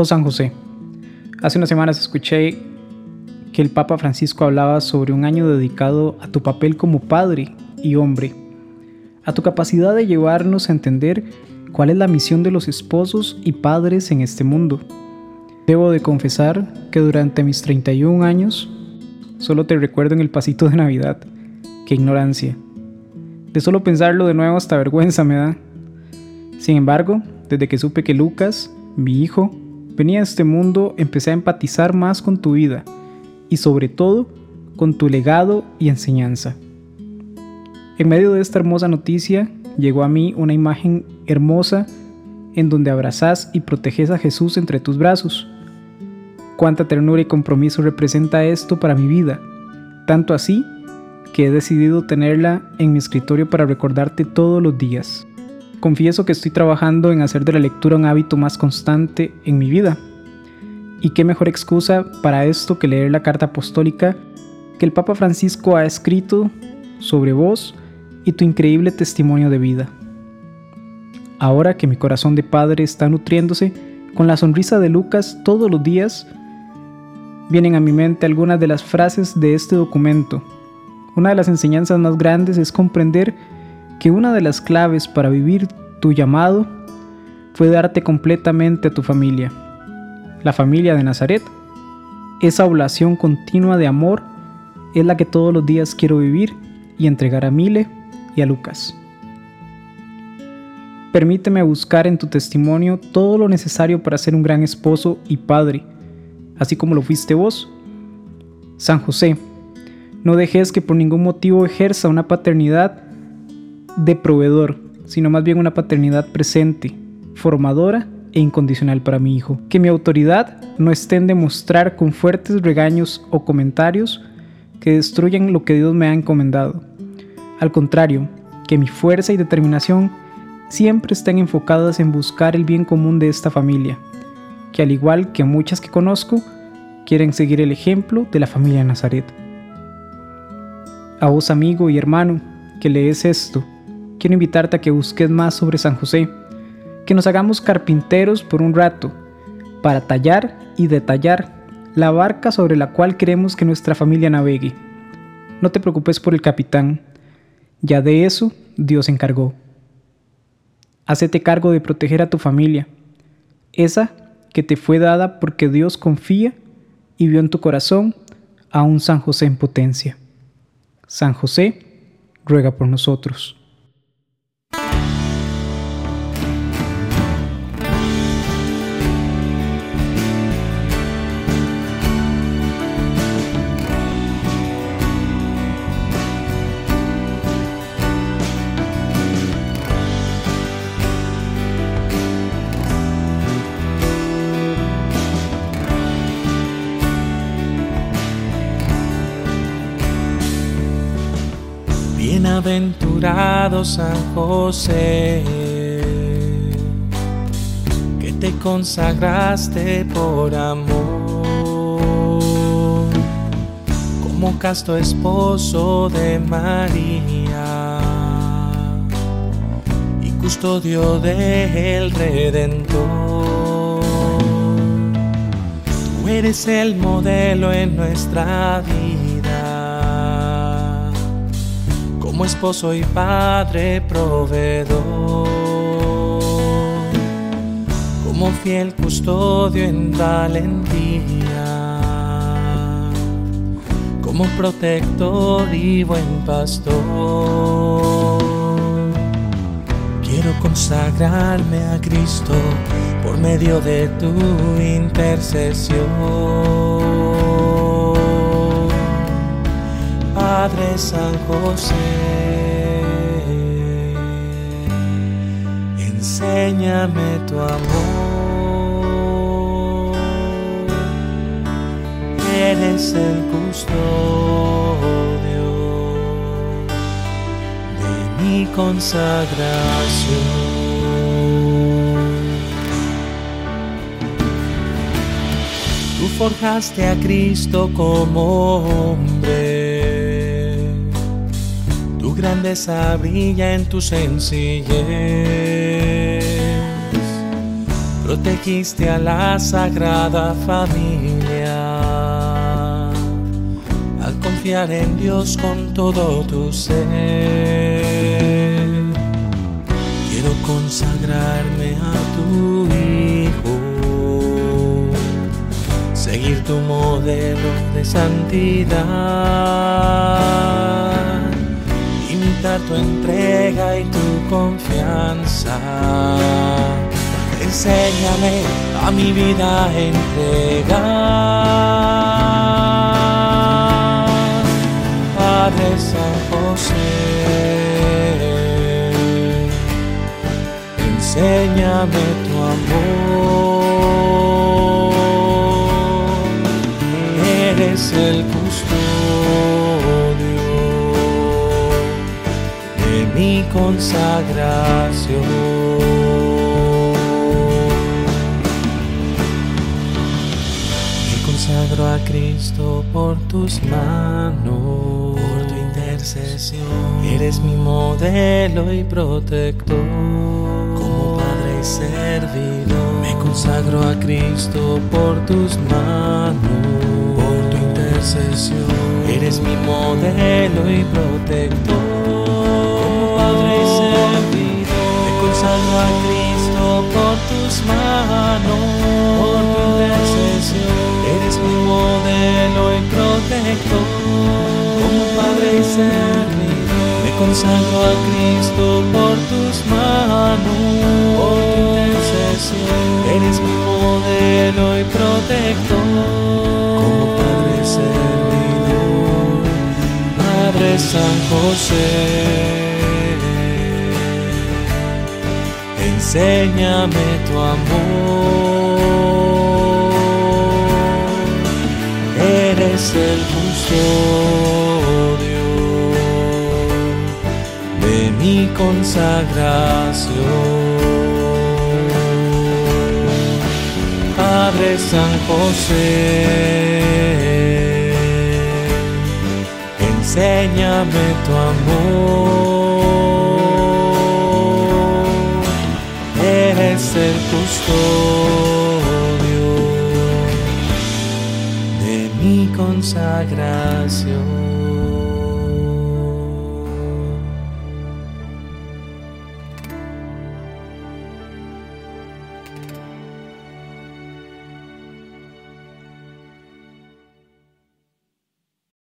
Oh San José, hace unas semanas escuché que el Papa Francisco hablaba sobre un año dedicado a tu papel como padre y hombre, a tu capacidad de llevarnos a entender cuál es la misión de los esposos y padres en este mundo. Debo de confesar que durante mis 31 años solo te recuerdo en el pasito de Navidad. Qué ignorancia. De solo pensarlo de nuevo hasta vergüenza me da. Sin embargo, desde que supe que Lucas, mi hijo, venía a este mundo, empecé a empatizar más con tu vida y sobre todo con tu legado y enseñanza. En medio de esta hermosa noticia llegó a mí una imagen hermosa en donde abrazás y proteges a Jesús entre tus brazos. Cuánta ternura y compromiso representa esto para mi vida, tanto así que he decidido tenerla en mi escritorio para recordarte todos los días. Confieso que estoy trabajando en hacer de la lectura un hábito más constante en mi vida. Y qué mejor excusa para esto que leer la carta apostólica que el Papa Francisco ha escrito sobre vos y tu increíble testimonio de vida. Ahora que mi corazón de padre está nutriéndose con la sonrisa de Lucas todos los días, vienen a mi mente algunas de las frases de este documento. Una de las enseñanzas más grandes es comprender que una de las claves para vivir tu llamado fue darte completamente a tu familia, la familia de Nazaret. Esa oblación continua de amor es la que todos los días quiero vivir y entregar a Mile y a Lucas. Permíteme buscar en tu testimonio todo lo necesario para ser un gran esposo y padre, así como lo fuiste vos. San José, no dejes que por ningún motivo ejerza una paternidad de proveedor, sino más bien una paternidad presente, formadora e incondicional para mi hijo. Que mi autoridad no esté en demostrar con fuertes regaños o comentarios que destruyan lo que Dios me ha encomendado. Al contrario, que mi fuerza y determinación siempre estén enfocadas en buscar el bien común de esta familia, que al igual que muchas que conozco, quieren seguir el ejemplo de la familia Nazaret. A vos amigo y hermano que lees esto, quiero invitarte a que busques más sobre San José, que nos hagamos carpinteros por un rato, para tallar y detallar la barca sobre la cual queremos que nuestra familia navegue. No te preocupes por el capitán, ya de eso Dios se encargó. Hacete cargo de proteger a tu familia, esa que te fue dada porque Dios confía y vio en tu corazón a un San José en potencia. San José, ruega por nosotros. Bienaventurado San José, que te consagraste por amor, como casto esposo de María y custodio del Redentor. Tú eres el modelo en nuestra vida como esposo y padre proveedor, como fiel custodio en valentía, como protector y buen pastor. Quiero consagrarme a Cristo por medio de tu intercesión. Padre San José, enséñame tu amor. Eres el custodio de mi consagración. Tú forjaste a Cristo como hombre grandeza brilla en tu sencillez. protegiste a la sagrada familia. Al confiar en Dios con todo tu ser, quiero consagrarme a tu Hijo, seguir tu modelo de santidad, tu entrega y tu confianza enséñame a mi vida a entregar. Padre San José, enséñame tu amor. Eres el mi consagración. consagro a Cristo por tus manos, por tu intercesión. Eres mi modelo y protector, como Padre y servidor. Me consagro a Cristo por tus manos, por tu intercesión. Eres mi modelo y protector, servidor. Me consagro a Cristo por tus manos, por tu intercesión. Eres mi modelo y protector, como Padre servidor. Padre San José. Enséñame tu amor eres el custodio de mi consagración. Padre San José, enséñame tu amor, eres el custodio consagración.